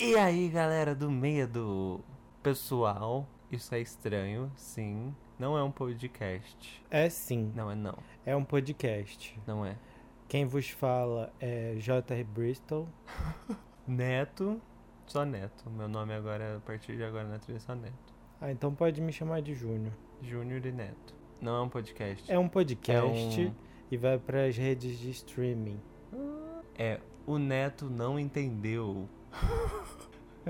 E aí, galera do medo? Pessoal, isso é estranho, sim. Não é um podcast. É sim, Não é não. é um podcast. Não é. Quem vos fala é J.R. Bristol. Neto, só Neto. Meu nome agora, a partir de agora na trilha é só Neto. Ah, então pode me chamar de Júnior. Júnior e Neto. Não é um podcast. É um podcast É um- e vai para as redes de streaming. É, o Neto não entendeu.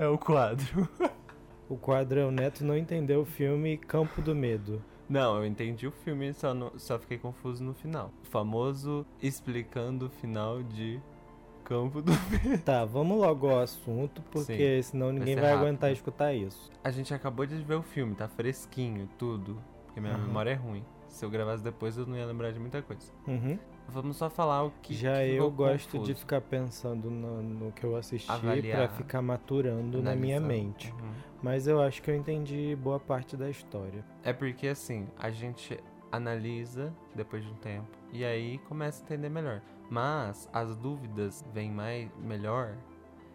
é o quadro. O quadro é o Neto não entendeu o filme Campo do Medo. Não, eu entendi o filme, só, não- só fiquei confuso no final. O famoso explicando o final de Campo do Tá, vamos logo ao assunto, porque senão ninguém vai rápido. aguentar escutar isso. A gente acabou de ver o filme, tá fresquinho, tudo. Porque minha Aham. memória é ruim. Se eu gravasse depois, eu não ia lembrar de muita coisa. Uhum. Vamos só falar o que. Já que eu gosto confuso. de ficar pensando no, no que eu assisti pra ficar maturando na minha mente. Uhum. Mas eu acho que eu entendi boa parte da história. É porque assim, a gente analisa depois de um tempo e aí começa a entender melhor. Mas as dúvidas vêm mais melhor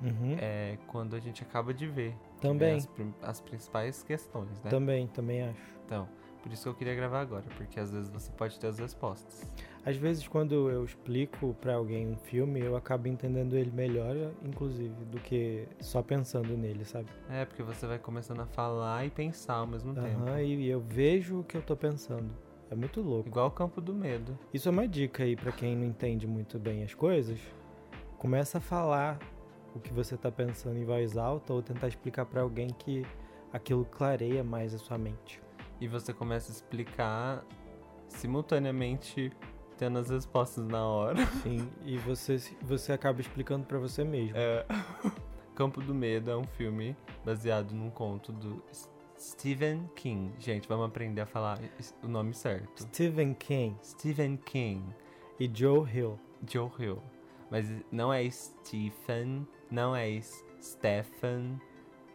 Uhum. é quando a gente acaba de ver. Também. As, as principais questões, né? Também, também acho. Então, por isso que eu queria gravar agora, porque às vezes você pode ter as respostas. Às vezes, quando eu explico pra alguém um filme, eu acabo entendendo ele melhor, inclusive, do que só pensando nele, sabe? É, porque você vai começando a falar e pensar ao mesmo tempo. Aham, e eu vejo o que eu tô pensando. É muito louco. Igual o campo do medo. Isso é uma dica aí pra quem não entende muito bem as coisas. Começa a falar o que você tá pensando em voz alta ou tentar explicar pra alguém que aquilo clareia mais a sua mente. E você começa a explicar simultaneamente tendo as respostas na hora. Sim, e você, você acaba explicando pra você mesmo. É. Campo do Medo é um filme baseado num conto do Stephen King. Gente, vamos aprender a falar o nome certo. Stephen King Stephen King. e Joe Hill. Joe Hill. Mas não é Stephen, não é Stephen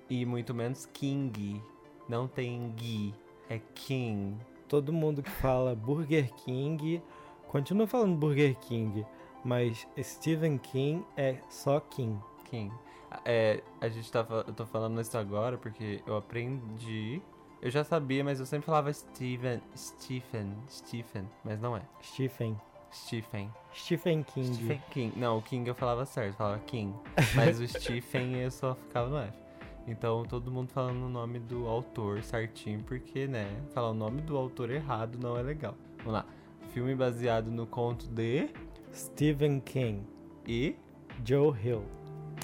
e muito menos King. Não tem Gui, é King. Todo mundo que fala Burger King continua falando Burger King, mas Stephen King é só King. King. É, a gente tá, eu tô falando isso agora porque eu aprendi. Eu já sabia, mas eu sempre falava Steven, Stephen, Stephen, mas não é. Stephen. Stephen. Stephen King. Stephen King. Não, o King eu falava certo, eu falava King. Mas o Stephen eu só ficava no F. Então todo mundo falando o nome do autor certinho, porque, né, falar o nome do autor errado não é legal. Vamos lá. Filme baseado no conto de Stephen King. e. Joe Hill.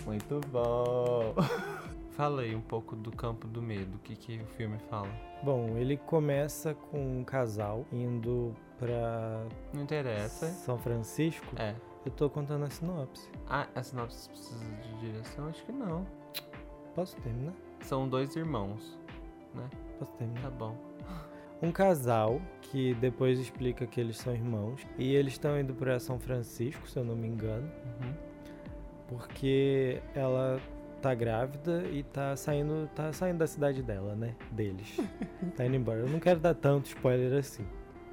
Muito bom! Falei um pouco do campo do medo. O que, que o filme fala? Bom, ele começa com um casal indo pra Não interessa. São Francisco. É. Eu tô contando a sinopse. Ah, a sinopse precisa de direção? Acho que não. Posso terminar? São dois irmãos, né? Posso terminar? Tá bom. Um casal que depois explica que eles são irmãos e eles estão indo pra São Francisco, se eu não me engano, Uhum. porque ela tá grávida e tá saindo, tá saindo da cidade dela, né? Deles. tá indo embora. Eu não quero dar tanto spoiler assim.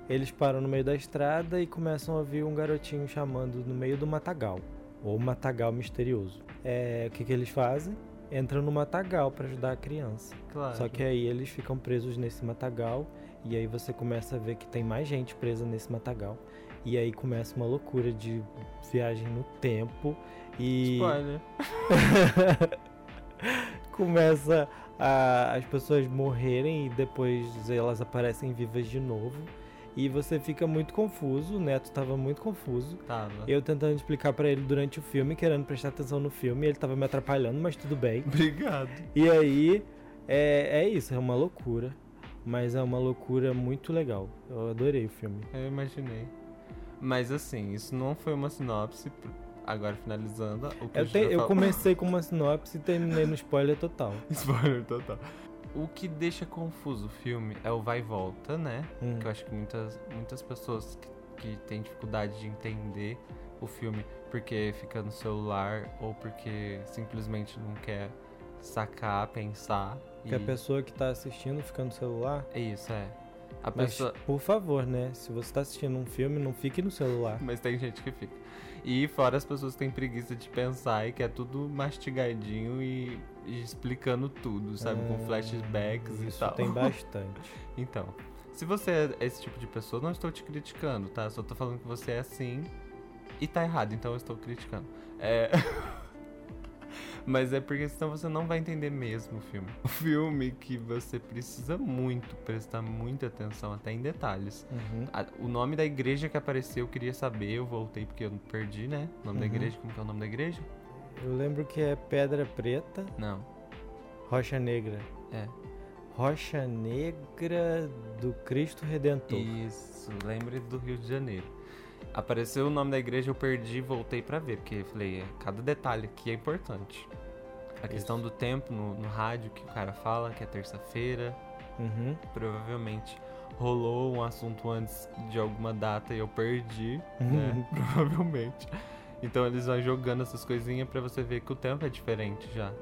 Eles param no meio da estrada e começam a ouvir um garotinho chamando no meio do matagal, ou matagal misterioso. É, o que que eles fazem? Entram no matagal pra ajudar a criança. Claro. Só que aí eles ficam presos nesse matagal e aí você começa a ver que tem mais gente presa nesse matagal. E aí começa uma loucura de viagem no tempo e Spoiler. começa a, as pessoas morrerem e depois elas aparecem vivas de novo. E você fica muito confuso, o Neto tava muito confuso. Tava. Eu tentando explicar pra ele durante o filme, querendo prestar atenção no filme, ele tava me atrapalhando, mas tudo bem. Obrigado. E aí, é, é isso, é uma loucura. Mas é uma loucura muito legal. Eu adorei o filme. Eu imaginei. Mas assim, isso não foi uma sinopse. Agora finalizando. O que Eu, gente te- eu comecei com uma sinopse e terminei no spoiler total. Spoiler total. O que deixa confuso o filme é o vai e volta, né? Hum. Que eu acho que muitas, muitas pessoas que, que têm dificuldade de entender o filme porque fica no celular ou porque simplesmente não quer sacar, pensar. Que a e- pessoa que tá assistindo fica no celular. É isso, é. A Mas, pessoa. por favor, né? Se você tá assistindo um filme, não fique no celular. Mas tem gente que fica. E fora as pessoas que têm preguiça de pensar e que é tudo mastigadinho e, e explicando tudo, sabe? Com Ah, flashbacks e Isso tal. tem bastante. Então, se você é esse tipo de pessoa, não estou te criticando, tá? Só tô falando que você é assim e tá errado, então eu estou criticando. É. Mas é porque senão você não vai entender mesmo o filme. O filme que você precisa muito prestar muita atenção, até em detalhes. Uhum. A- o nome da igreja que apareceu, eu queria saber, eu voltei porque eu perdi, né? O nome da Uhum. igreja, como que é o nome da igreja? Eu lembro que é Pedra Preta, Não, Rocha Negra. é. Rocha Negra do Cristo Redentor. Isso, lembre do Rio de Janeiro. Apareceu o nome da igreja, eu perdi e voltei pra ver, porque eu falei, é, cada detalhe aqui é importante. A questão do tempo no, no rádio que o cara fala, que é terça-feira, Uhum. provavelmente rolou um assunto antes de alguma data e eu perdi, Uhum. né? provavelmente. Então eles vão jogando essas coisinhas pra você ver que o tempo é diferente já.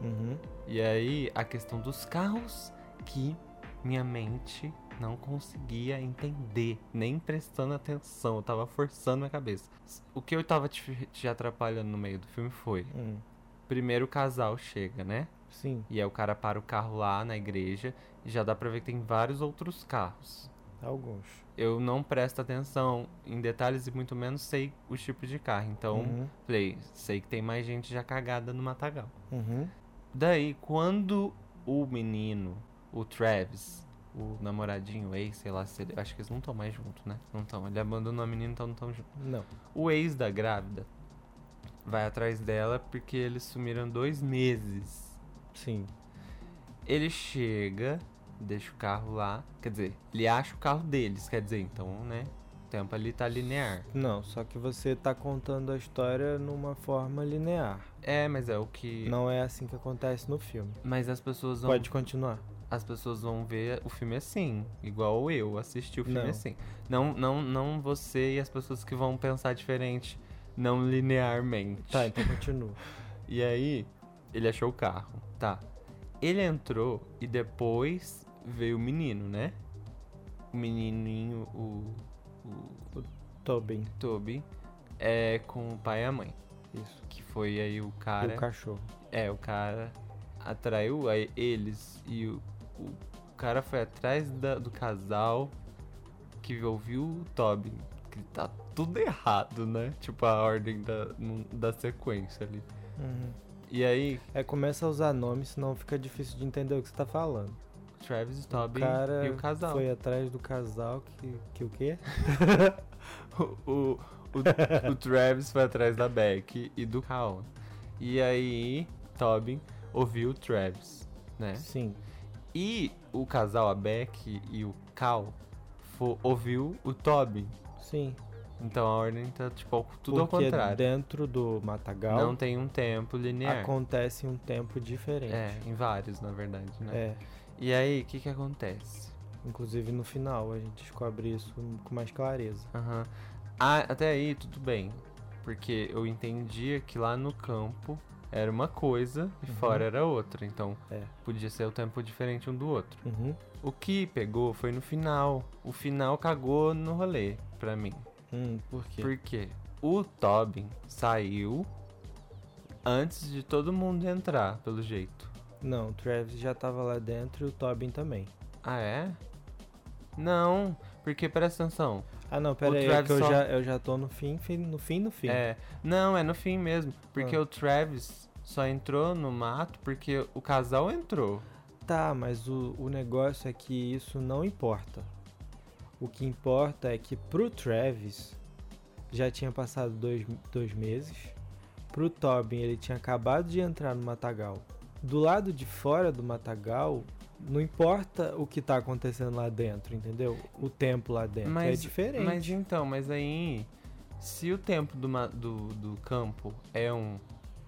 Uhum. E aí, a questão dos carros que minha mente não conseguia entender, nem prestando atenção, eu tava forçando a cabeça. O que eu tava te, te atrapalhando no meio do filme foi: Hum. primeiro o casal chega, né? Sim, E aí o cara para o carro lá na igreja e já dá pra ver que tem vários outros carros. alguns. Eu não presto atenção em detalhes e muito menos sei os tipos de carro. Então, Uhum. falei, sei que tem mais gente já cagada no matagal. Uhum. Daí, quando o menino, o Travis, o namoradinho, o ex, sei lá se ele. Acho que eles não estão mais juntos, né? Não estão. Ele abandonou a menina, então não estão juntos. Não. O ex da grávida vai atrás dela porque eles sumiram dois meses. Sim. Ele chega, deixa o carro lá. Quer dizer, ele acha o carro deles, quer dizer, então, né? O tempo ali tá linear. Não, só que você tá contando a história numa forma linear. É, mas é o que. Não é assim que acontece no filme. Mas as pessoas vão. Pode continuar. As pessoas vão ver o filme assim, igual eu assisti o filme Não. assim. Não, não, não você e as pessoas que vão pensar diferente, não linearmente. Tá, então continua. E aí, ele achou o carro, tá. Ele entrou e depois veio o menino, né? O menininho, o, o Tobin. Toby, é com o pai e a mãe. Isso. Que foi aí o E cara. o cachorro. É, o cara atraiu eles e o, o cara foi atrás da- do casal que ouviu o Tobin. Que tá tudo errado, né? Tipo, a ordem da, da sequência ali. Uhum. E aí, É, começa a usar nomes, senão fica difícil de entender o que você tá falando. Travis, Tobin e o casal. foi atrás do casal que, que o quê? o, o, o, o Travis foi atrás da Beck e do Cal. E aí, Tobin ouviu o Travis, né? Sim. E o casal, a Beck e o Cal, ouviu o Tobin. Sim. Então a ordem tá, tipo, tudo ao Porque contrário. dentro do Matagal Não tem um tempo linear. acontece em um tempo diferente. É, em vários, na verdade, né? É. E aí, o que que acontece? Inclusive no final a gente descobre isso com mais clareza. Aham. Ah, até aí, tudo bem. Porque eu entendia que lá no campo era uma coisa e Uhum. fora era outra. Então, É. podia ser o tempo diferente um do outro. Uhum. O que pegou foi no final. O final cagou no rolê, pra mim. Hum, por quê? Porque o Tobin saiu antes de todo mundo entrar, pelo jeito. Não, o Travis já tava lá dentro e o Tobin também. Ah, é? Não, porque presta atenção. Ah não, pera aí, é Travis que eu só- já, eu já tô no fim, fim, no fim, no fim. É, não, é no fim mesmo. Porque Ah. o Travis só entrou no mato porque o casal entrou. Tá, mas o, o negócio é que isso não importa. O que importa é que pro Travis já tinha passado dois, dois meses. Pro Tobin ele tinha acabado de entrar no Matagal. Do lado de fora do Matagal, não importa o que tá acontecendo lá dentro, entendeu? O tempo lá dentro é Mas- diferente. Mas então, mas aí. Se o tempo do, do, do campo é um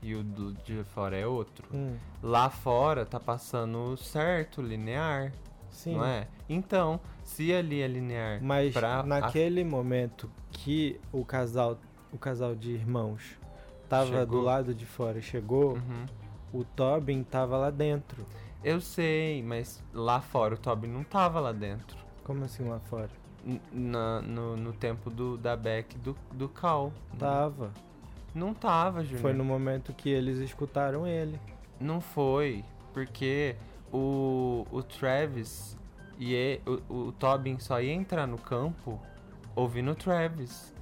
e o do de fora é outro, Hum, lá fora tá passando certo, linear, sim. não é? Então, se ali é linear Mas pra a- naquele momento que o casal, o casal de irmãos tava do Chegou. lado de fora e chegou, Uhum. o Tobin tava lá dentro. Eu sei, mas lá fora o Toby não tava lá dentro. Como assim lá fora? N- Na, no, no tempo do, da Beck do, do Cal. Tava. Não tava, Júnior. Foi no momento que eles escutaram ele. Não foi, porque o, o Travis e e- o, o Tobin só ia entrar no campo ouvindo o Travis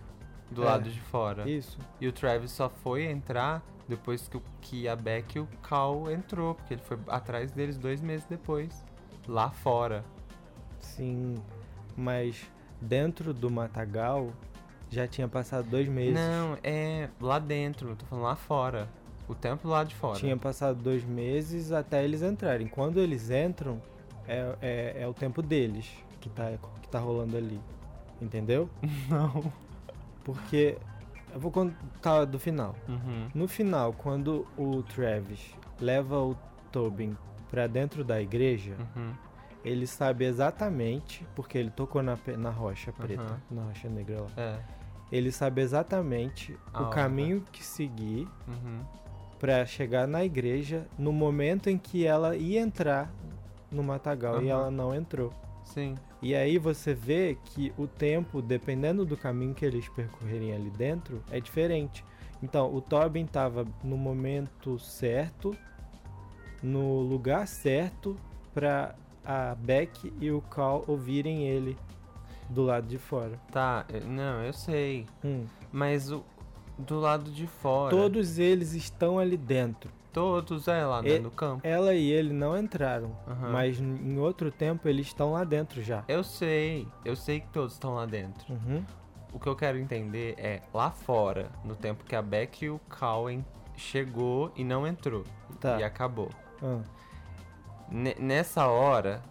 do É. lado de fora. Isso. E o Travis só foi entrar depois que, o- que a Beck e o Cal entrou, porque ele foi atrás deles dois meses depois, lá fora. Sim. Mas dentro do matagal já tinha passado dois meses. Não, é lá dentro, eu tô falando lá fora. O tempo lá de fora. Tinha passado dois meses até eles entrarem. Quando eles entram, é, é, é o tempo deles que tá, que tá rolando ali. Entendeu? Não. Porque. Eu vou contar do final. Uhum. No final, quando o Travis leva o Tobin pra dentro da igreja, Uhum. ele sabe exatamente, porque ele tocou na, na rocha preta, Aham. na rocha negra lá. É. Ele sabe exatamente A o hora. caminho que seguir Uhum. pra chegar na igreja no momento em que ela ia entrar no matagal e Aham. ela não entrou. Sim. E aí você vê que o tempo, dependendo do caminho que eles percorrerem ali dentro, é diferente. Então, o Tobin estava no momento certo, no lugar certo, para a Beck e o Cal ouvirem ele do lado de fora. Tá, eu- não, eu sei. Hum. Mas o do lado de fora. Todos eles estão ali dentro. Todos, é, lá E- né, no campo. Ela e ele não entraram, Aham. mas em outro tempo eles estão lá dentro já. Eu sei, eu sei que todos estão lá dentro. Uhum. O que eu quero entender é lá fora, no tempo que a Beck e o Cowen chegou e não entrou. Tá. E acabou. Ne- nessa hora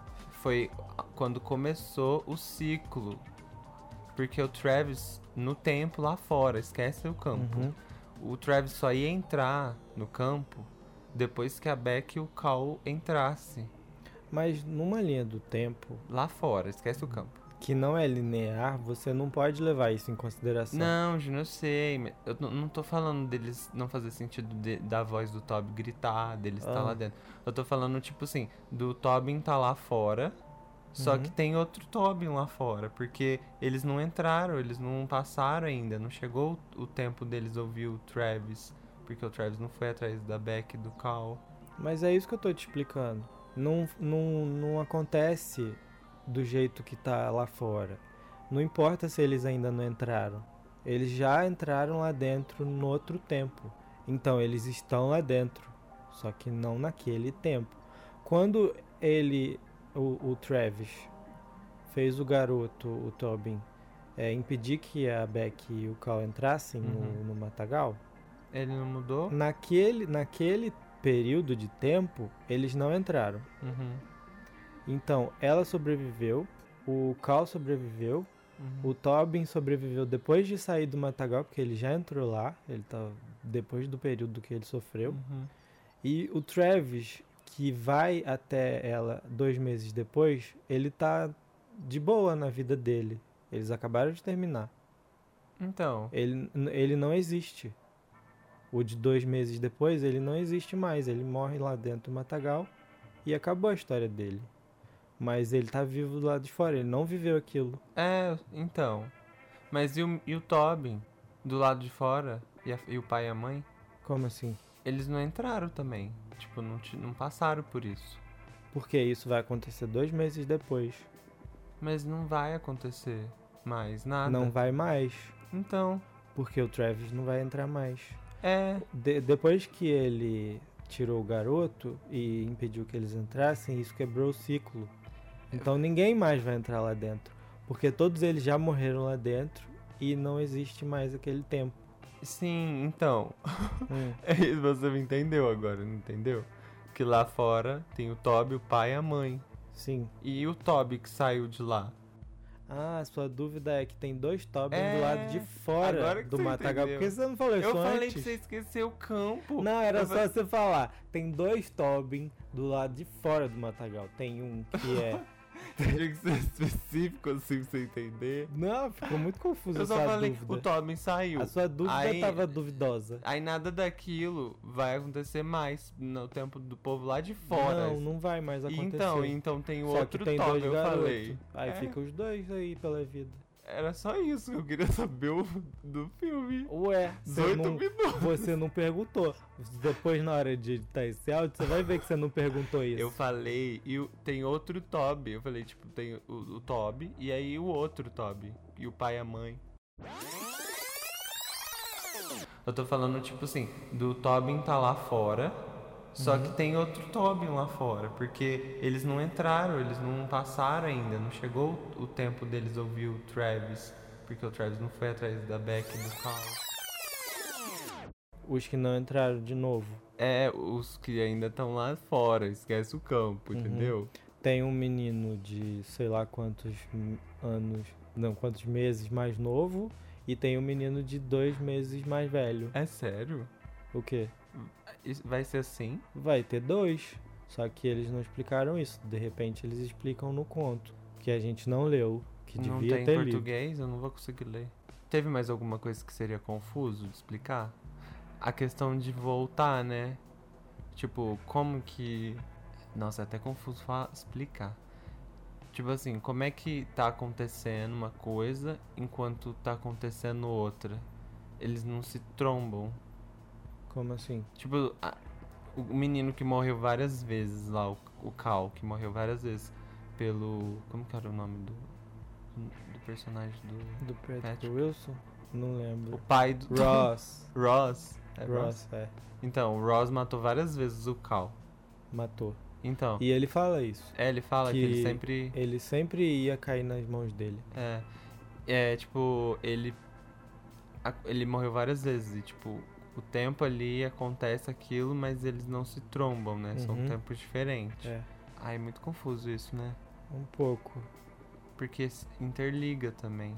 foi quando começou o ciclo. Porque o Travis no tempo lá fora, esquece o campo. uhum. O Travis só ia entrar no campo depois que a Beck e o Cal entrasse. Mas numa linha do tempo Lá fora, esquece o campo. que não é linear, você não pode levar isso em consideração. Não, Júnior, eu sei. Eu não- tô falando deles não fazer sentido de- da voz do Toby gritar, deles estar Ah. lá dentro. Eu tô falando, tipo assim, do Tobin tá lá fora, só Uhum. que tem outro Tobin lá fora, porque eles não entraram, eles não passaram ainda, não chegou o o tempo deles ouvir o Travis, porque o Travis não foi atrás da Beck e do Cal. Mas é isso que eu tô te explicando. Não, não, não acontece do jeito que tá lá fora. Não importa se eles ainda não entraram. Eles já entraram lá dentro no outro tempo. Então eles estão lá dentro. Só que não naquele tempo. Quando ele, o, o Travis, fez o garoto, o Tobin, é, impedir que a Beck e o Cal entrassem no, Uhum. no matagal, Ele não mudou? naquele, naquele período de tempo, eles não entraram. Uhum. Então, ela sobreviveu, o Cal sobreviveu, uhum. o Tobin sobreviveu depois de sair do Matagal, porque ele já entrou lá, ele tá depois do período que ele sofreu. Uhum. E o Travis, que vai até ela dois meses depois, ele tá de boa na vida dele. Eles acabaram de terminar. Então, Ele, ele não existe. O de dois meses depois, ele não existe mais. Ele morre lá dentro do matagal e acabou a história dele. Mas ele tá vivo do lado de fora, ele não viveu aquilo. é, então. Mas e o, e o Tobin, do lado de fora, e, a- e o pai e a mãe? Como assim? Eles não entraram também. Tipo, não, não passaram por isso. Porque isso vai acontecer dois meses depois. Mas não vai acontecer mais nada. Não vai mais. Então, Porque o Travis não vai entrar mais. É. De- depois que ele tirou o garoto e impediu que eles entrassem, isso quebrou o ciclo. Então ninguém mais vai entrar lá dentro. Porque todos eles já morreram lá dentro e não existe mais aquele tempo. Sim, então. Hum, É Você me entendeu agora, não entendeu? Que lá fora tem o Toby, o pai e a mãe. sim. E o Toby que saiu de lá. Ah, sua dúvida é que tem dois Tobin É, do lado de fora que do Matagal. entendeu. Por que você não falou isso Eu falei antes? pra você esquecer o campo. Não, era Eu só falei- você falar. Tem dois Tobin do lado de fora do Matagal. Tem um que é Tinha que ser específico assim pra você entender. Não, ficou muito confuso Eu só falei, dúvida. o Tobin saiu. A sua dúvida Aí- tava duvidosa. Aí nada daquilo vai acontecer mais no tempo do povo lá de fora. Não, não vai mais acontecer. Então, então tem o Só outro tem Tobin, dois eu garotos. falei. Aí É, fica os dois aí pela vida. Era só isso que eu queria saber do filme. Ué, você 18 não, minutos. você não perguntou. Depois, na hora de editar esse áudio, você vai ver que você não perguntou isso. Eu falei, e tem outro Toby. Eu falei, tipo, tem o, o Toby e aí o outro Toby. E o pai e a mãe. Eu tô falando, tipo assim, do Tobin tá lá fora. Só que tem outro Tobin lá fora. Porque eles não entraram, eles não passaram ainda. Não chegou o tempo deles ouvir o Travis. Porque o Travis não foi atrás da Beck e do Carl. Os que não entraram de novo. É, os que ainda estão lá fora, esquece o campo, Uhum. entendeu? Tem um menino de sei lá quantos anos, não, quantos meses mais novo. E tem um menino de dois meses mais velho. É sério? O quê? Vai ser assim? Vai ter dois. Só que eles não explicaram isso. De repente eles explicam no conto. Que a gente não leu. Que não devia tem ter lido. português, eu não vou conseguir ler. Teve mais alguma coisa que seria confuso de explicar? A questão de voltar, né? Tipo, como que. Nossa, é até confuso falar, explicar. Tipo assim, como é que tá acontecendo uma coisa enquanto tá acontecendo outra? Eles não se trombam. Como assim? Tipo, a- o menino que morreu várias vezes lá, o, o Cal, que morreu várias vezes pelo. Como que era o nome do. do personagem do. Do Patrick Patrick. Wilson? Não O lembro. pai do. Ross. Ross. É Ross? Ross, é. Então, o Ross matou várias vezes o Cal. Matou. Então, E ele fala isso. é, ele fala que, ele que- sempre. Ele sempre ia cair nas mãos dele. É. É, tipo, ele. Ele morreu várias vezes e, tipo, o tempo ali acontece aquilo, mas eles não se trombam, né? São Uhum. tempos diferentes. É. Ai, é muito confuso isso, né? Um pouco. Porque interliga também.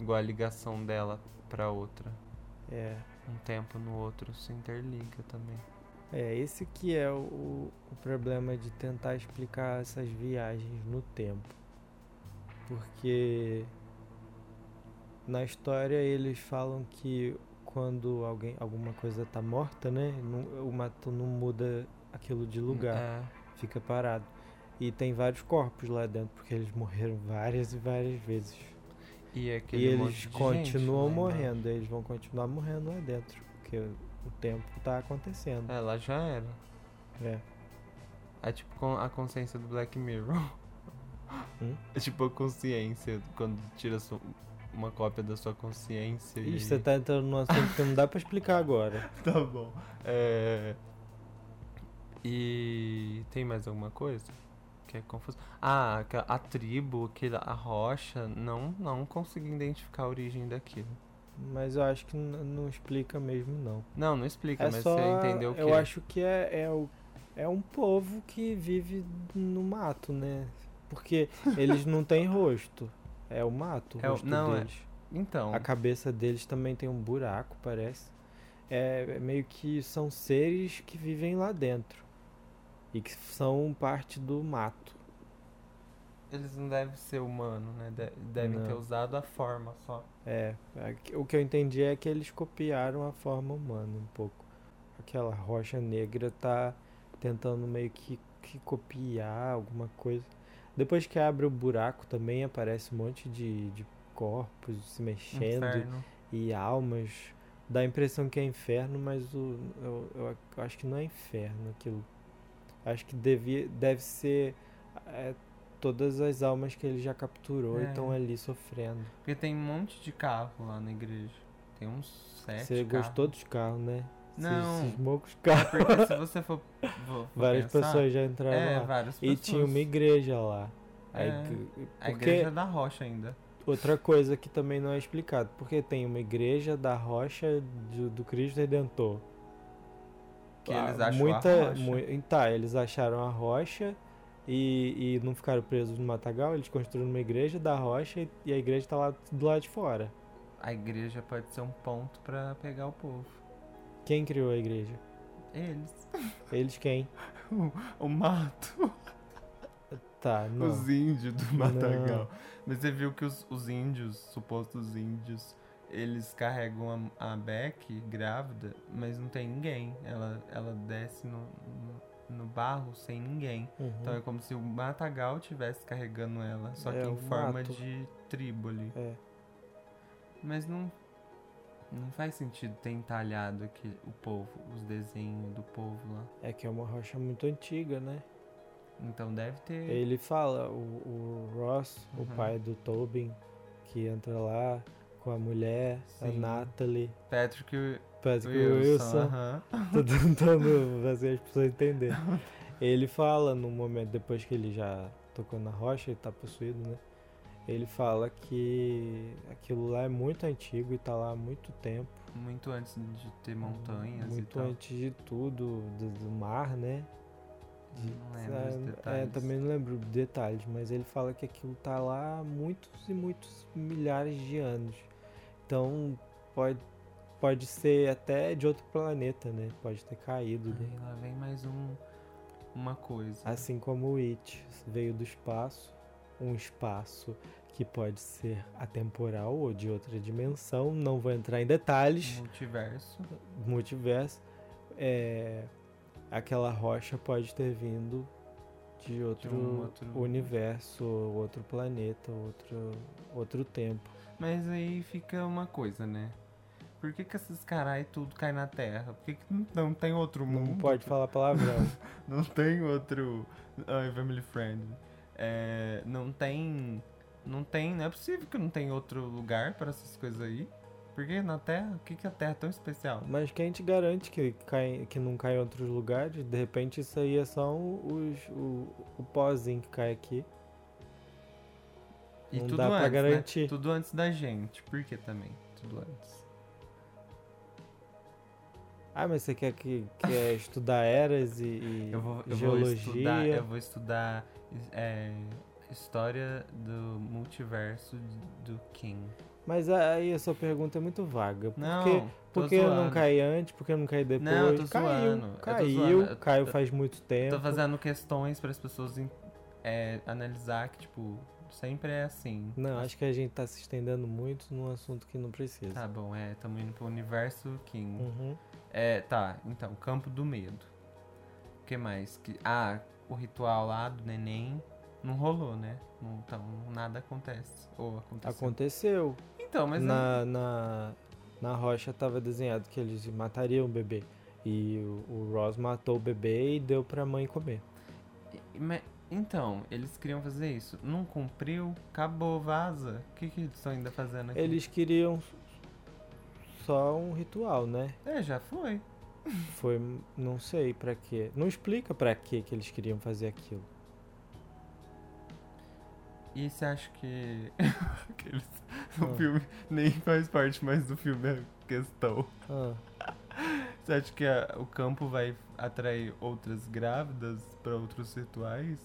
Igual a ligação dela pra outra. É. Um tempo no outro se interliga também. É, esse que é o, o problema de tentar explicar essas viagens no tempo. Porque na história eles falam que quando alguém alguma coisa tá morta, né, não- o mato não muda aquilo de lugar, É. fica parado. E tem vários corpos lá dentro, porque eles morreram várias e várias vezes. E, E aquele monte eles continuam embaixo. morrendo, eles vão continuar morrendo lá dentro, porque o tempo tá acontecendo. É, lá já era. É. É tipo com a consciência do Black Mirror. Hum? É tipo a consciência, quando tira sua- uma cópia da sua consciência. e... Ixi, você tá entrando num assunto que não dá pra explicar agora. Tá bom. É... E tem mais alguma coisa? Que é confuso. Ah, aquela- a tribo, aquela, a rocha, não, não consegui identificar a origem daquilo. Mas eu acho que não explica mesmo, não. Não, não explica, É mas só. você entendeu o que eu acho que é, é, o, é um povo que vive no mato, né? Porque eles não têm rosto. É o mato, o É o- não, é-. Então, A cabeça deles também tem um buraco, parece. É, é meio que são seres que vivem lá dentro. E que são parte do mato. eles não devem ser humanos, né? De- devem ter Não. usado a forma só. É, é o que eu entendi é que eles copiaram a forma humana um pouco. Aquela rocha negra tá tentando meio que, que copiar alguma coisa. Depois que abre o buraco também aparece um monte de, de corpos se mexendo Inferno. e almas. Dá a impressão que é inferno, mas o, eu, eu, eu acho que não é inferno aquilo. Acho que devia, deve ser é, todas as almas que ele já capturou e É. estão ali sofrendo. Porque tem um monte de carro lá na igreja. Tem uns sete Você carros. gostou dos carros, né? Não. Carros. Porque se você for, Várias pensar, pessoas já entraram É, lá. várias E pessoas. tinha uma igreja lá. É, que- A porque igreja da rocha ainda. outra coisa que também não é explicado, porque tem uma igreja da rocha do, do Cristo Redentor. Que Ah, eles acham muita, a rocha. tá, eles acharam a rocha e, e não ficaram presos no matagal, eles construíram uma igreja da rocha e, e a igreja tá lá do lado de fora. A igreja pode ser um ponto pra pegar o povo. Quem criou a igreja? Eles. Eles quem? O mato. Tá, não. Os índios do Matagal. Mas você viu que os, os índios, supostos índios, eles carregam a, a Beck grávida, mas não tem ninguém. Ela, ela desce no, no, no barro sem ninguém. Uhum. Então é como se o Matagal estivesse carregando ela, só É, que em o forma mato. de tribo ali. É. Mas não. Não faz sentido ter entalhado aqui o povo, os desenhos do povo lá. É que é uma rocha muito antiga, né? Então deve ter. Ele fala, o, o Ross, o Uhum. pai do Tobin, que entra lá com a mulher, a Sim. Natalie, Patrick Patrick Wilson. Wilson. aham. Tô tentando fazer as pessoas entenderem. Ele fala no momento, depois que ele já tocou na rocha e tá possuído, né? Ele fala que aquilo lá é muito antigo e tá lá há muito tempo. Muito antes de ter montanhas e Muito antes de tudo, do, do mar, né? De- Não lembro os é, detalhes. É, também não lembro detalhes, mas ele fala que aquilo tá lá há muitos e muitos milhares de anos. Então pode, pode ser até de outro planeta, né? Pode ter caído. né? Aí lá vem mais um, uma coisa. Assim como o It veio do espaço, um espaço que pode ser atemporal ou de outra dimensão, não vou entrar em detalhes, Multiverso. multiverso, é, aquela rocha pode ter vindo de outro, um outro- universo, outro planeta, outro, outro tempo. Mas aí fica uma coisa, né? Por que, que esses carai tudo cai na Terra? Por que, que não- tem outro mundo? Não pode falar palavrão. Não tem outro. Ai, family friend. É, não tem. Não tem. Não é possível que não tem outro lugar para essas coisas aí. Porque na Terra, o que, que a Terra é tão especial? Mas quem te garante que, cai, que não cai em outros lugares? De repente isso aí é só os, o, o pozinho que cai aqui. E Não tudo dá pra antes, né? garantir. Tudo antes da gente. Por que também? Tudo antes. Ah, mas você quer que quer estudar eras e, e Eu vou, eu vou geologia? estudar. Eu vou estudar é, história do multiverso do King. Mas aí a sua pergunta é muito vaga. Por Não, que, por que eu não caí antes? Por que eu não caí depois? Não, eu tô caiu, zoando, caiu. Eu- caiu faz muito tempo. Tô fazendo questões para as pessoas é, analisar que, tipo, sempre é assim. Não, acho que a gente tá se estendendo muito num assunto que não precisa. Tá bom, é, tamo indo pro universo King. Uhum. É, tá, então, Campo do Medo. O que mais? Que, ah, o ritual lá do neném não rolou, né? Então, nada acontece. Ou aconteceu. Aconteceu. Então, mas na, na, na rocha tava desenhado que eles matariam o bebê. E o, o Ross matou o bebê e deu pra mãe comer. E- mas- Então, eles queriam fazer isso. Não cumpriu, acabou, vaza. O que, que eles estão ainda fazendo aqui? Eles queriam só um ritual, né? É, já foi. Foi, não sei pra quê. Não explica pra quê que eles queriam fazer aquilo. E você acha que. Aqueles... O Ah. filme nem faz parte mais do filme a questão. Ah, Você acha que a- o campo vai atrair outras grávidas pra outros rituais?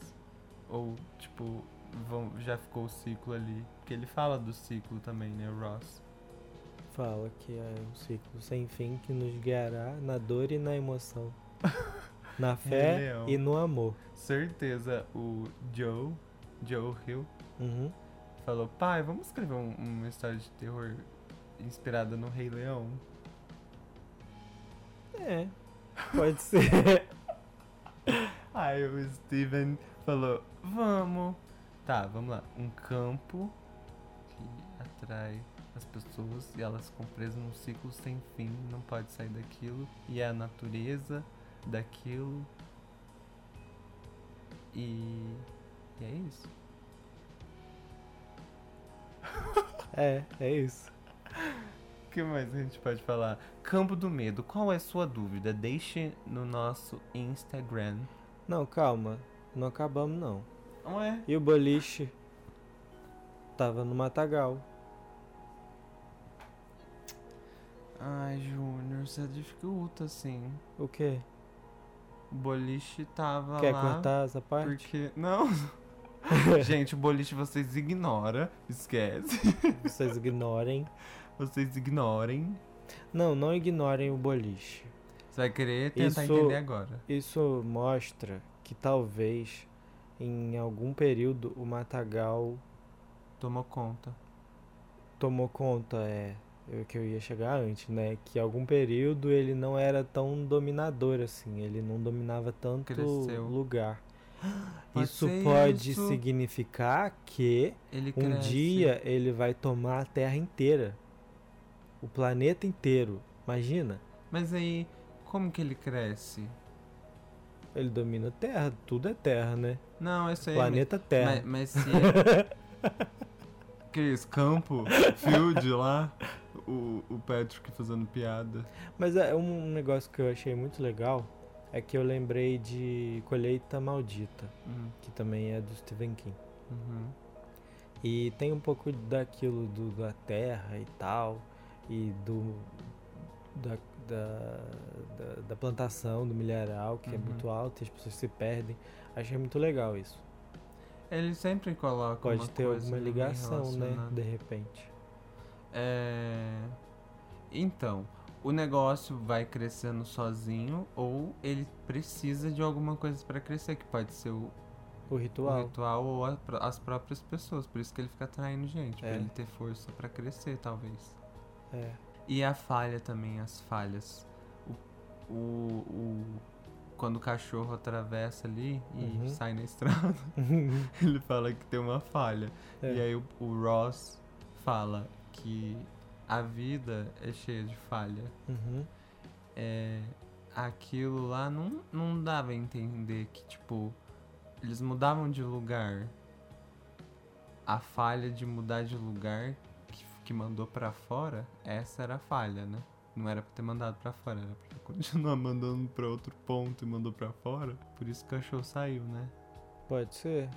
Ou, tipo, vão, já ficou o ciclo ali? Porque ele fala do ciclo também, né, o Ross? fala que é um ciclo sem fim que nos guiará na dor e na emoção. Na fé Leão. e no amor. Certeza o Joe, Joe Hill, Uhum. falou: pai, vamos escrever um- uma história de terror inspirada no Rei Leão? É, pode ser. Aí o Steven falou: Vamos. Tá, vamos lá. Um campo que atrai as pessoas e elas ficam presas num ciclo sem fim, não pode sair daquilo. E é a natureza daquilo. E. E é isso. É, é isso. O que mais a gente pode falar? Campo do Medo, qual é a sua dúvida? Deixe no nosso Instagram. Não, calma. Não acabamos, não. Não é? E o boliche tava no matagal. Ai, Júnior, você dificulta assim. O quê? O boliche tava Quer lá. cortar essa parte? Porque. Não! Gente, o boliche vocês ignoram. Esquece. Vocês ignorem. Vocês ignorem. Não, não ignorem o boliche. Você vai querer tentar Isso- entender agora. Isso mostra que talvez em algum período o Matagal Tomou conta. tomou conta, é o que eu ia chegar antes, né? Que algum período ele não era tão dominador assim, ele não dominava tanto Cresceu. lugar. Pode isso pode isso. significar que Ele um dia ele vai tomar a Terra inteira. O planeta inteiro. Imagina, Mas aí, como que ele cresce? ele domina a Terra, tudo é Terra, né? Não, isso aí. Planeta Terra. Mas, mas se ele... que isso? Campo? Field lá? O, o Patrick fazendo piada. Mas é um negócio que eu achei muito legal é que eu lembrei de Colheita Maldita, Hum, que também é do Stephen King. uhum. E tem um pouco daquilo do, da terra e tal, e do da, da, da, da plantação do milharal, que é Uhum. muito alto e as pessoas se perdem. Achei muito legal isso. Ele sempre coloca Pode ter alguma ligação, né? De repente. É... Então, o negócio vai crescendo sozinho ou ele precisa de alguma coisa pra crescer, que pode ser o, O o ritual. ritual ou a- as próprias pessoas. Por isso que ele fica atraindo gente, pra É. ele ter força pra crescer, talvez. É. E a falha também, as falhas. O, o, o- quando o cachorro atravessa ali e Uhum. sai na estrada, ele fala que tem uma falha. É. E aí o, o Ross fala que a vida é cheia de falha. Uhum. É, aquilo lá não, não dava a entender que, tipo, eles mudavam de lugar. A falha de mudar de lugar que, que mandou pra fora, essa era a falha, né? Não era pra ter mandado pra fora, era pra continuar mandando pra outro ponto e mandou pra fora. Por isso que o cachorro saiu, né? Pode ser.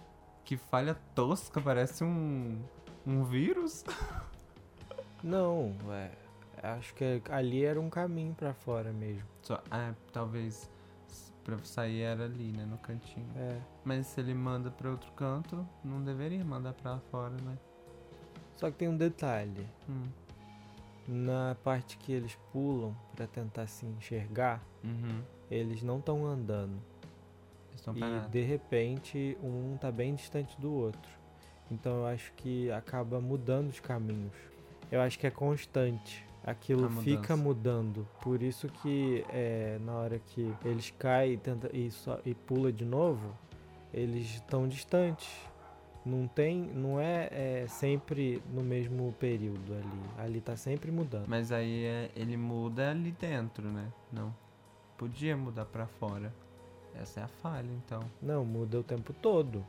Que falha tosca, parece um, um vírus. Não, é. Acho que ali era um caminho pra fora mesmo. Só, ah, talvez pra sair era ali, né? No cantinho. É. Mas se ele manda pra outro canto, não deveria mandar pra fora, né? Só que tem um detalhe. Hum. Na parte que eles pulam pra tentar se enxergar, Uhum. eles não estão andando. Eles estão E parados. de repente um tá bem distante do outro. Então eu acho que acaba mudando os caminhos. Eu acho que é constante. Aquilo fica mudando. Por isso que é, na hora que eles caem e, tenta, e, só, e pula de novo, eles estão distantes. Não tem. Não é, é sempre no mesmo período ali. Ali tá sempre mudando. Mas aí é- ele muda ali dentro, né? Não. Podia mudar pra fora. Essa é a falha, então. Não, muda o tempo todo.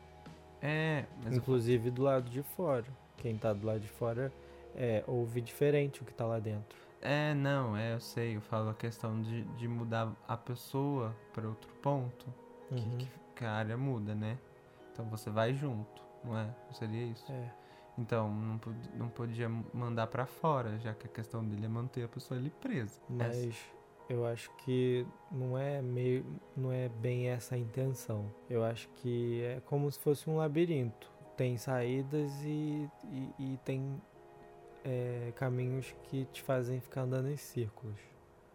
É, mas eu Inclusive do lado de fora. Quem tá do lado de fora é, ouve diferente o que tá lá dentro. É, não, é, eu sei. Eu falo a questão de, de mudar a pessoa pra outro ponto. que- Uhum. Que, que a área muda, né? Então você vai junto, não é? Não seria isso? É. Então, não, não podia mandar pra fora, já que a questão dele é manter a pessoa ali presa. Essa- Mas eu acho que não é meio. não é bem essa a intenção. Eu acho que é como se fosse um labirinto. Tem saídas e, e, e tem é, caminhos que te fazem ficar andando em círculos.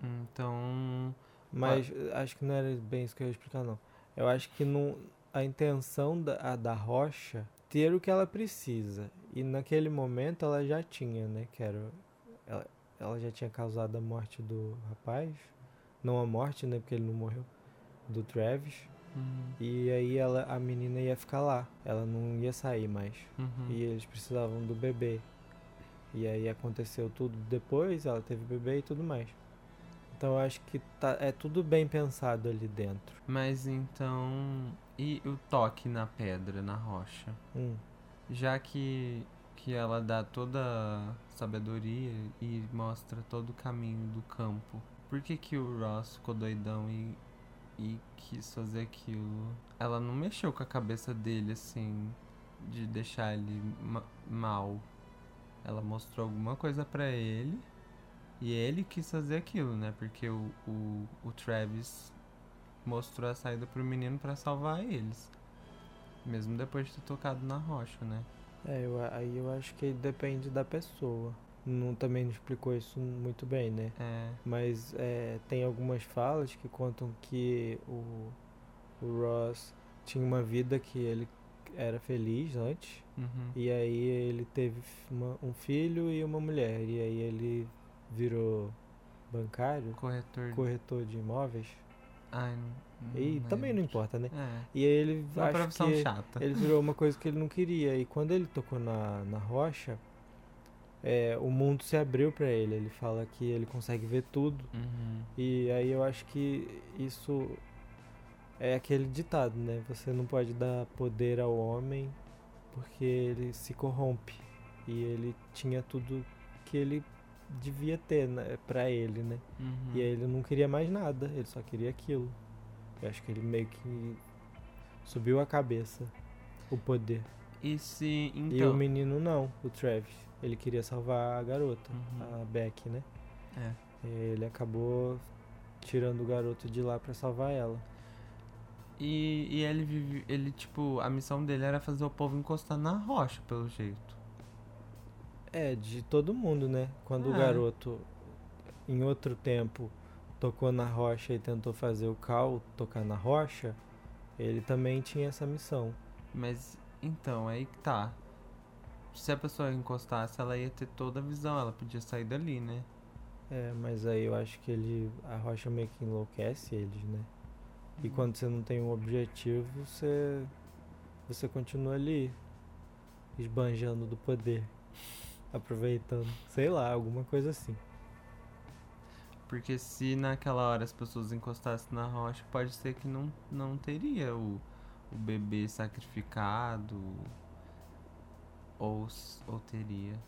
Então, Mas acho que não era bem isso que eu ia explicar, não. Eu acho que não, a intenção da, a da rocha ter o que ela precisa. E naquele momento ela já tinha, né? Que era. Ela, ela já tinha causado a morte do rapaz. Não a morte, né? Porque ele não morreu. Do Travis. hum, E aí ela, a menina ia ficar lá. Ela não ia sair mais. uhum. E eles precisavam do bebê. E aí aconteceu tudo depois, ela teve bebê e tudo mais. Então eu acho que tá, é tudo bem pensado ali dentro. Mas então. E o toque na pedra, na rocha? Hum. Já que, que ela dá toda a sabedoria e mostra todo o caminho do campo, por que, que o Ross ficou doidão e, e quis fazer aquilo? Ela não mexeu com a cabeça dele assim, de deixar ele ma- mal. Ela mostrou alguma coisa pra ele e ele quis fazer aquilo, né? Porque o, o, o Travis mostrou a saída pro menino pra salvar eles. Mesmo depois de ter tocado na rocha, né? É, eu, aí eu acho que depende da pessoa. Não, também não explicou isso muito bem, né? É. Mas é, tem algumas falas que contam que o, o Ross tinha uma vida que ele era feliz antes. Uhum. E aí ele teve uma- um filho e uma mulher. E aí ele virou bancário, Corretor. corretor de imóveis. Ai, não, E também não importa, né? É. E aí ele Uma acho profissão que chata. ele virou uma coisa que ele não queria. E quando ele tocou na, na rocha, é, o mundo se abriu pra ele. Ele fala que ele consegue ver tudo. Uhum. E aí eu acho que isso é aquele ditado, né? Você não pode dar poder ao homem porque ele se corrompe. E ele tinha tudo que ele devia ter né, pra ele, né? Uhum. E aí ele não queria mais nada, ele só queria aquilo. Eu acho que ele meio que subiu a cabeça o poder. E se. E o Então. menino não, o Travis. Ele queria salvar a garota, Uhum. a Beck, né? É. E ele acabou tirando o garoto de lá pra salvar ela. E, e ele vive. Ele, tipo, a missão dele era fazer o povo encostar na rocha, pelo jeito. É, de todo mundo, né? Quando o É. garoto, em outro tempo, tocou na rocha e tentou fazer o Cal tocar na rocha, ele também tinha essa missão. Mas então, aí que tá. Se a pessoa encostasse, ela ia ter toda a visão, ela podia sair dali, né? É, mas aí eu acho que ele. A rocha meio que enlouquece eles, né? E quando você não tem um objetivo, você. Você continua ali. Esbanjando do poder. Aproveitando. Sei lá, alguma coisa assim. Porque se naquela hora as pessoas encostassem na rocha, pode ser que não, não teria o, o bebê sacrificado. Ou, ou teria.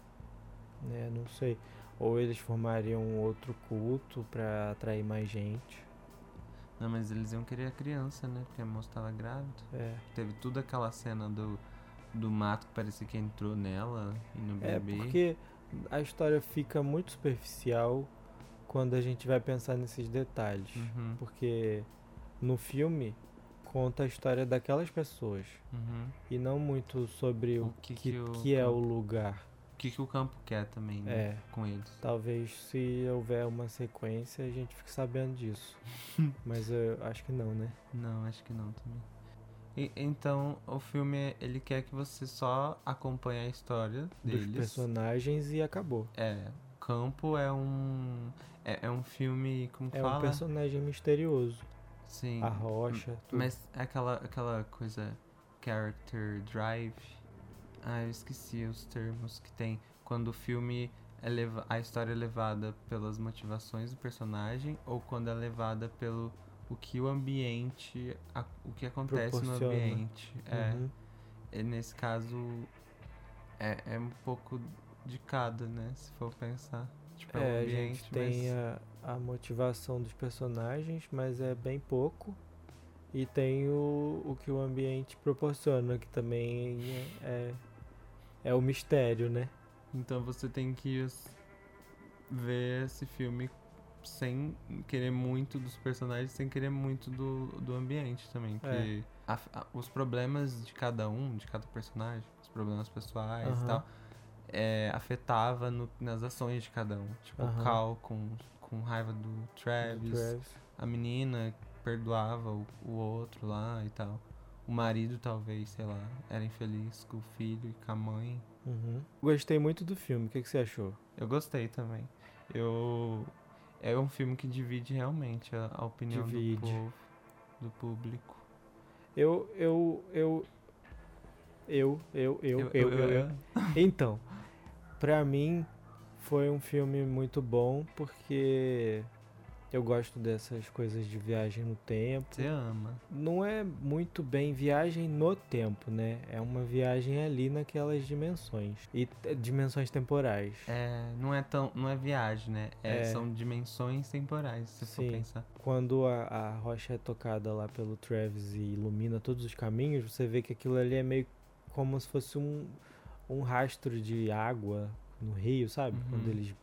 né? Não sei. Ou eles formariam outro culto pra atrair mais gente. Não, mas eles iam querer a criança, né? Porque a moça tava grávida. É. Teve toda aquela cena do, do mato que parecia que entrou nela e no É, bebê. porque a história fica muito superficial quando a gente vai pensar nesses detalhes. Uhum, Porque no filme conta a história daquelas pessoas uhum. e não muito sobre o, O que que, que o que é o lugar. O que, que o campo quer também, né? É, Com eles. talvez se houver uma sequência a gente fique sabendo disso. Mas eu acho que não, né? Não, acho que não também. E- então, o filme, ele quer que você só acompanhe a história Dos deles. personagens e acabou. É, Campo é um... É, é um filme, como É fala? um personagem misterioso. Sim. A rocha, tudo. Mas aquela, aquela coisa, character drive, ah, eu esqueci os termos que tem. Quando o filme, é leva, a história é levada pelas motivações do personagem ou quando é levada pelo o que o ambiente, a- o que acontece no ambiente. É, Uhum. e nesse caso, é, é um pouco de cada, né? Se for pensar. Tipo, é, É, o a ambiente, gente tem mas... a, a motivação dos personagens, mas é bem pouco. E tem o, o que o ambiente proporciona, que também é, é, é o mistério, né? Então você tem que ver esse filme sem querer muito dos personagens, sem querer muito do, do ambiente também. É. Que a- a- os problemas de cada um, de cada personagem, os problemas pessoais Aham. e tal, é, afetava no- nas ações de cada um. Tipo, Aham. o Cal com, com raiva do Travis, Travis. a menina perdoava o, o outro lá e tal. O marido, talvez, sei lá, era infeliz com o filho e com a mãe. Uhum. Gostei muito do filme, o que, que você achou? Eu gostei também. Eu. É um filme que divide realmente a, a opinião Divide. do povo, do público. Eu, eu, eu. Eu, eu, eu, eu, eu, eu, eu- Então, pra mim foi um filme muito bom porque eu gosto dessas coisas de viagem no tempo. Você ama. Não é muito bem viagem no tempo, né? É uma viagem ali naquelas dimensões. E dimensões temporais. É, não é tão. Não é viagem, né? É, É. São dimensões temporais, se for Sim. pensar. Quando a, a rocha é tocada lá pelo Travis e ilumina todos os caminhos, você vê que aquilo ali é meio como se fosse um, um rastro de água no rio, sabe? Uhum. Quando eles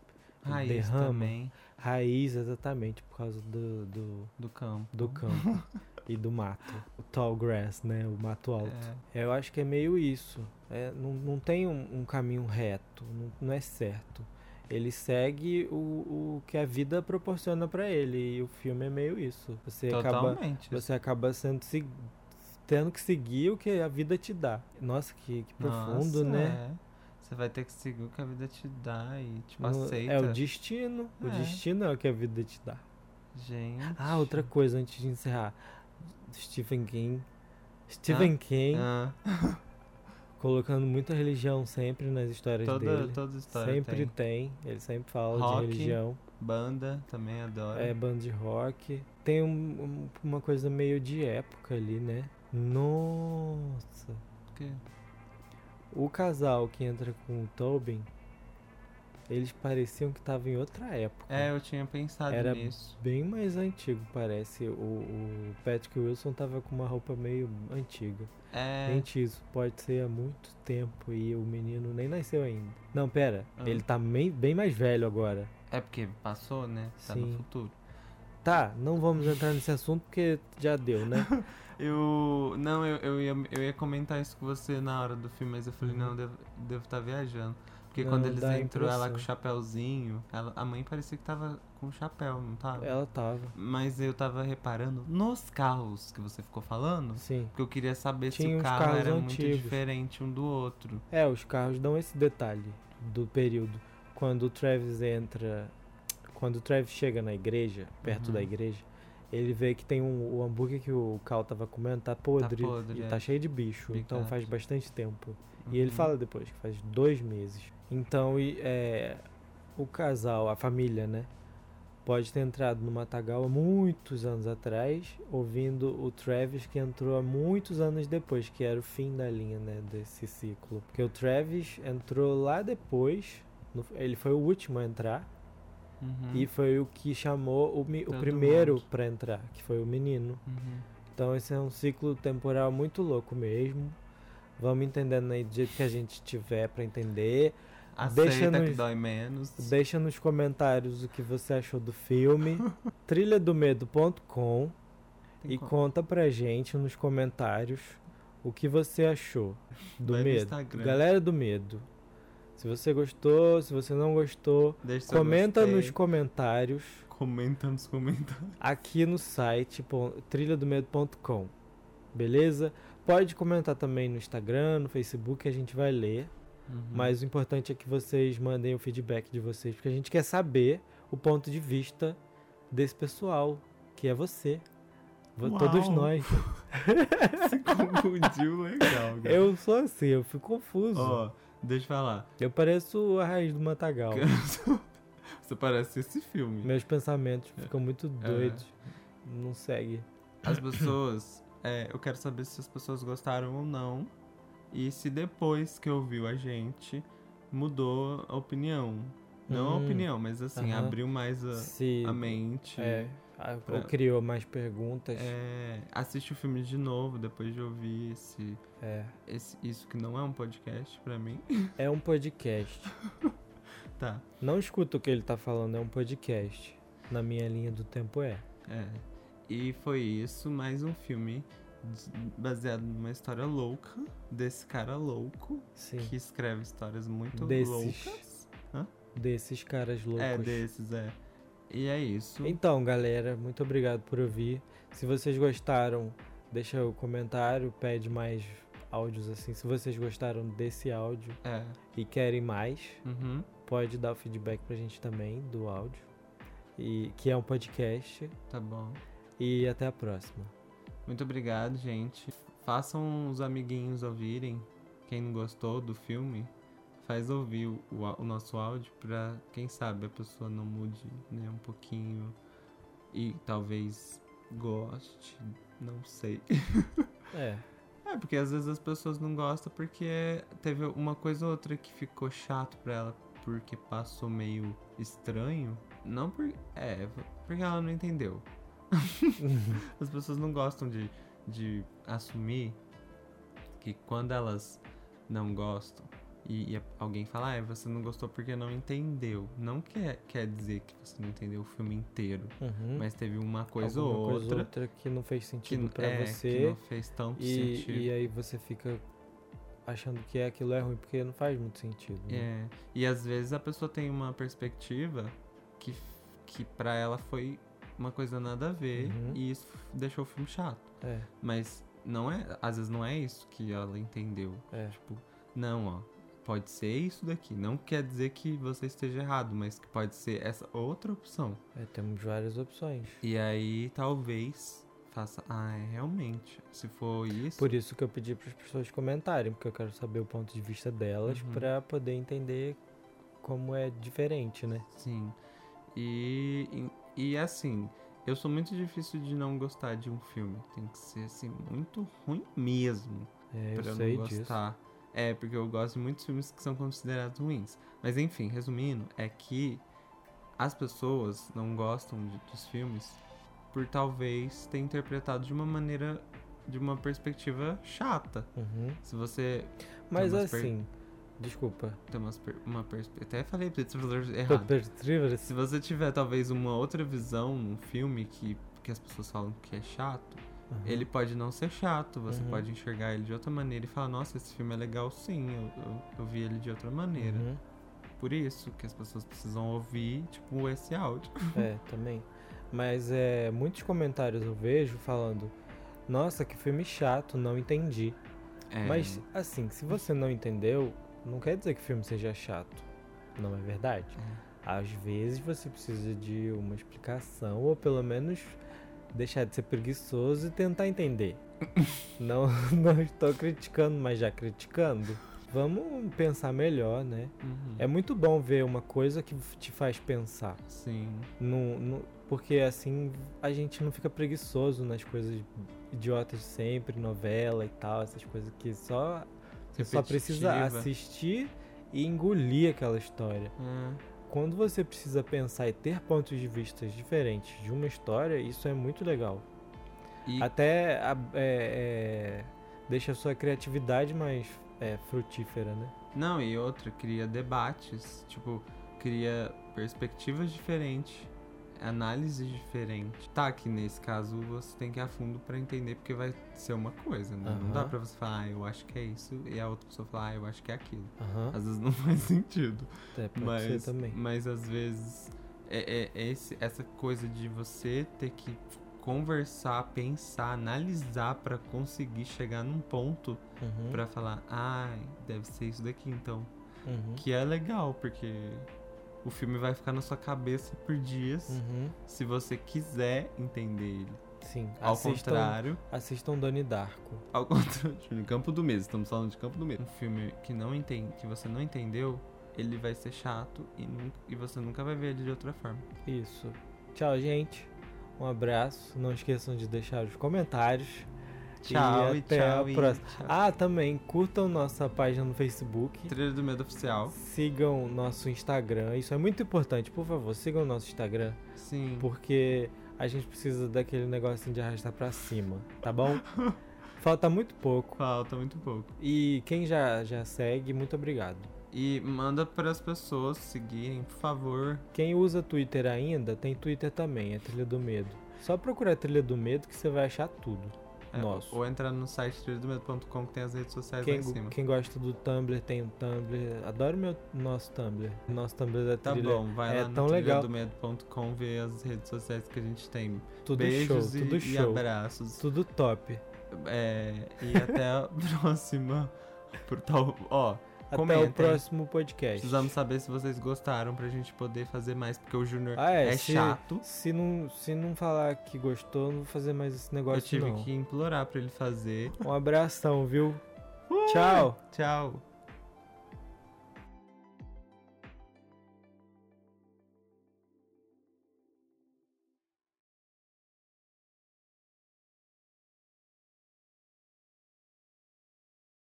Raiz derrama. também Raiz, exatamente, por causa do, do, do campo. do campo e do mato. O tall grass, né? O mato alto. É, Eu acho que é meio isso. É, não, não tem um, um caminho reto, não, não é certo. Ele segue o, o que a vida proporciona pra ele. E o filme é meio isso. Você acaba, totalmente. você acaba sendo se- tendo que seguir o que a vida te dá. Nossa, que, que profundo, Nossa, né? é. Você vai ter que seguir o que a vida te dá e, tipo, aceita. É o destino. O É. destino é o que a vida te dá. Gente. Ah, outra coisa antes de encerrar. Stephen King. Stephen King Ah, colocando muita religião sempre nas histórias toda, dele. toda história Sempre tem. tem. Ele sempre fala Rock. de religião. Banda, também adoro. É banda de rock. Tem um- um- uma coisa meio de época ali, né? Nossa. Porque- O casal que entra com o Tobin, eles pareciam que estavam em outra época. É, eu tinha pensado Era nisso. Bem mais antigo, parece. O, o Patrick Wilson tava com uma roupa meio antiga. É. Gente, isso pode ser há muito tempo e o menino nem nasceu ainda. Não, pera. Ah. Ele tá bem, bem mais velho agora. É porque passou, né? Tá Sim. no futuro. Tá, não vamos entrar nesse assunto porque já deu, né? Eu. Não, eu, eu, ia, eu ia comentar isso com você na hora do filme, mas eu falei, Uhum. não, eu devo estar viajando. Porque Não, quando eles a entrou ela com o chapéuzinho, ela, a mãe parecia que tava com o chapéu, não tava? Ela tava. Mas eu tava reparando nos carros que você ficou falando, Sim. porque eu queria saber Tinha se o carro carros era muito antigos. diferente um do outro. É, os carros dão esse detalhe do período. Quando o Travis entra. Quando o Travis chega na igreja, perto Uhum. da igreja, ele vê que tem um, o hambúrguer que o Cal tava comendo tá podre, podre, e é. tá cheio de bicho. Então faz bastante tempo. E ele Uhum. fala depois que faz dois meses. Então, e, é, o casal, a família, né? Pode ter entrado no Matagal há muitos anos atrás, ouvindo o Travis que entrou há muitos anos depois, que era o fim da linha, né? Desse ciclo. Porque o Travis entrou lá depois, no- ele foi o último a entrar, Uhum. e foi o que chamou o, o primeiro pra entrar, que foi o menino. Uhum. Então esse é um ciclo temporal muito louco mesmo. Vamos entendendo aí do jeito que a gente tiver pra entender. Deixa Aceita que nos- dói menos. Deixa nos comentários o que você achou do filme. trilhadomedo.com Tem e co- conta pra gente nos comentários o que você achou do Vai medo. Instagram. Galera do medo. Se você gostou, se você não gostou, Deixa comenta nos comentários Comenta nos comentários. aqui no site trilhadomedo.com. Beleza? Pode comentar também no Instagram, no Facebook, a gente vai ler. Uhum. Mas o importante é que vocês mandem o feedback de vocês, porque a gente quer saber o ponto de vista desse pessoal, que é você. Vo- Uau. Todos nós. Se confundiu legal, cara. Eu sou assim, eu fico confuso. Ó, deixa eu falar. Eu pareço a raiz do Matagal. Você parece esse filme. Meus pensamentos ficam muito É. doidos. Não segue. As pessoas. é, eu quero saber se as pessoas gostaram ou não. E se depois que ouviu a gente mudou a opinião. Não a Hum, opinião, mas assim, aham. abriu mais a, Se a mente. é, a- pra- ou criou mais perguntas. É, assiste o filme de novo depois de ouvir esse, É. esse, isso que não é um podcast pra mim. É um podcast. Tá. Não escuta o que ele tá falando, é um podcast. Na minha linha do tempo é. É. E foi isso, mais um filme baseado numa história louca desse cara louco Sim. que escreve histórias muito Desses. loucas. Desses caras loucos. É, desses, é. E é isso. Então, galera, muito obrigado por ouvir. Se vocês gostaram, deixa o comentário, pede mais áudios assim. Se vocês gostaram desse áudio É. e querem mais, Uhum. pode dar o feedback pra gente também do áudio. E que é um podcast. Tá bom. E até a próxima. Muito obrigado, gente. Façam os amiguinhos ouvirem. Quem não gostou do filme, faz ouvir o, o nosso áudio pra, quem sabe, a pessoa não mude né, um pouquinho e talvez goste. Não sei. É. É, porque às vezes as pessoas não gostam porque teve uma coisa ou outra que ficou chato pra ela porque passou meio estranho. Não por. É, porque ela não entendeu. As pessoas não gostam de, de assumir que quando elas não gostam e, e alguém fala, ah, você não gostou porque não entendeu. Não quer, quer dizer que você não entendeu o filme inteiro. Uhum. Mas teve uma coisa Alguma ou coisa outra outra que não fez que, sentido pra é, que você. não fez tanto E, sentido. e aí você fica achando que aquilo é ruim porque não faz muito sentido. né? É, e às vezes a pessoa tem uma perspectiva que, que pra ela foi uma coisa nada a ver Uhum. e isso deixou o filme chato. É. Mas não é, às vezes não é isso que ela entendeu. É. Tipo, não, ó, pode ser isso daqui. Não quer dizer que você esteja errado, mas que pode ser essa outra opção. É, temos várias opções. E aí talvez faça, ah, é, realmente, se for isso, Por isso que eu pedi para as pessoas comentarem, porque eu quero saber o ponto de vista delas Uhum. pra poder entender como é diferente, né? sim. E, e, e, assim, eu sou muito difícil de não gostar de um filme. Tem que ser assim muito ruim mesmo. É, eu pra eu sei não disso. É, porque eu gosto de muitos filmes que são considerados ruins. Mas enfim, resumindo, é que as pessoas não gostam de- dos filmes por talvez ter interpretado de uma maneira, de uma perspectiva chata. Uhum. Se você Mas umas per- assim, desculpa. tem umas per- uma perspectiva. Até falei errado. Se você tiver talvez uma outra visão num filme que, que as pessoas falam que é chato, Uhum. ele pode não ser chato, você Uhum. pode enxergar ele de outra maneira e falar, nossa, esse filme é legal sim, eu, eu, eu vi ele de outra maneira. Uhum. Por isso que as pessoas precisam ouvir, tipo, esse áudio. É, também. Mas é, muitos comentários eu vejo falando, nossa, que filme chato, não entendi. É, Mas, assim, se você não entendeu, não quer dizer que o filme seja chato. Não é verdade? Às vezes você precisa de uma explicação, ou pelo menos deixar de ser preguiçoso e tentar entender. não, não estou criticando, mas já criticando. Vamos pensar melhor, né? Uhum. É muito bom ver uma coisa que te faz pensar. Sim. No, no- porque assim a gente não fica preguiçoso nas coisas idiotas de sempre, novela e tal, essas coisas que só você só precisa assistir e engolir aquela história. É. Quando você precisa pensar e ter pontos de vista diferentes de uma história, isso é muito legal. E Até é- é, deixa a sua criatividade mais é, frutífera, né? Não, e outra, cria debates, tipo, cria perspectivas diferentes, análises diferentes. Tá, que nesse caso você tem que ir a fundo pra entender porque vai ser uma coisa, né? Não dá pra você falar, ah, eu acho que é isso, e a outra pessoa falar, ah, eu acho que é aquilo. Aham. Às vezes não faz sentido. É, pode mas, ser também. mas às vezes é, é esse, essa coisa de você ter que conversar, pensar, analisar pra conseguir chegar num ponto Uhum, pra falar, ai, deve ser isso daqui então. uhum, Que é legal, porque o filme vai ficar na sua cabeça por dias uhum. se você quiser entender ele. Sim. Ao assistam, contrário, Assistam Donnie Darko. ao contrário, no Campo do Mês, estamos falando de Campo do Mês. Um filme que não entende, que você não entendeu, ele vai ser chato e, nunca, e você nunca vai ver ele de outra forma. Isso. Tchau, gente. Um abraço. Não esqueçam de deixar os comentários. Tchau e, até tchau. a próxima. tchau. Ah, também curtam nossa página no Facebook. Trilha do Medo Oficial. Sigam nosso Instagram. Isso é muito importante. Por favor, sigam nosso Instagram. Sim. Porque a gente precisa daquele negocinho de arrastar pra cima. Tá bom? Falta muito pouco. Falta muito pouco. E quem já, já segue, muito obrigado. E manda para as pessoas seguirem, por favor. Quem usa Twitter ainda, tem Twitter também, é Trilha do Medo. Só procurar Trilha do Medo que você vai achar tudo. É, Nosso. Ou entrar no site trilhadomedo.com que tem as redes sociais lá Quem, em cima. quem gosta do Tumblr tem o Tumblr. Adoro meu nosso Tumblr. Nosso Tumblr da Tá trilha. bom, vai é lá no trilhadomedo.com ver as redes sociais que a gente tem. Tudo Beijos show, e, tudo e show. abraços. Tudo top. É, e até a próxima. Por tal, ó, Até Comentem. o próximo podcast. precisamos saber se vocês gostaram pra gente poder fazer mais, porque o Júnior Ah, é, é se- chato. Se não, se não falar que gostou, não vou fazer mais esse Eu negócio tive não. que implorar pra ele fazer. Um abração, viu? Tchau. Tchau.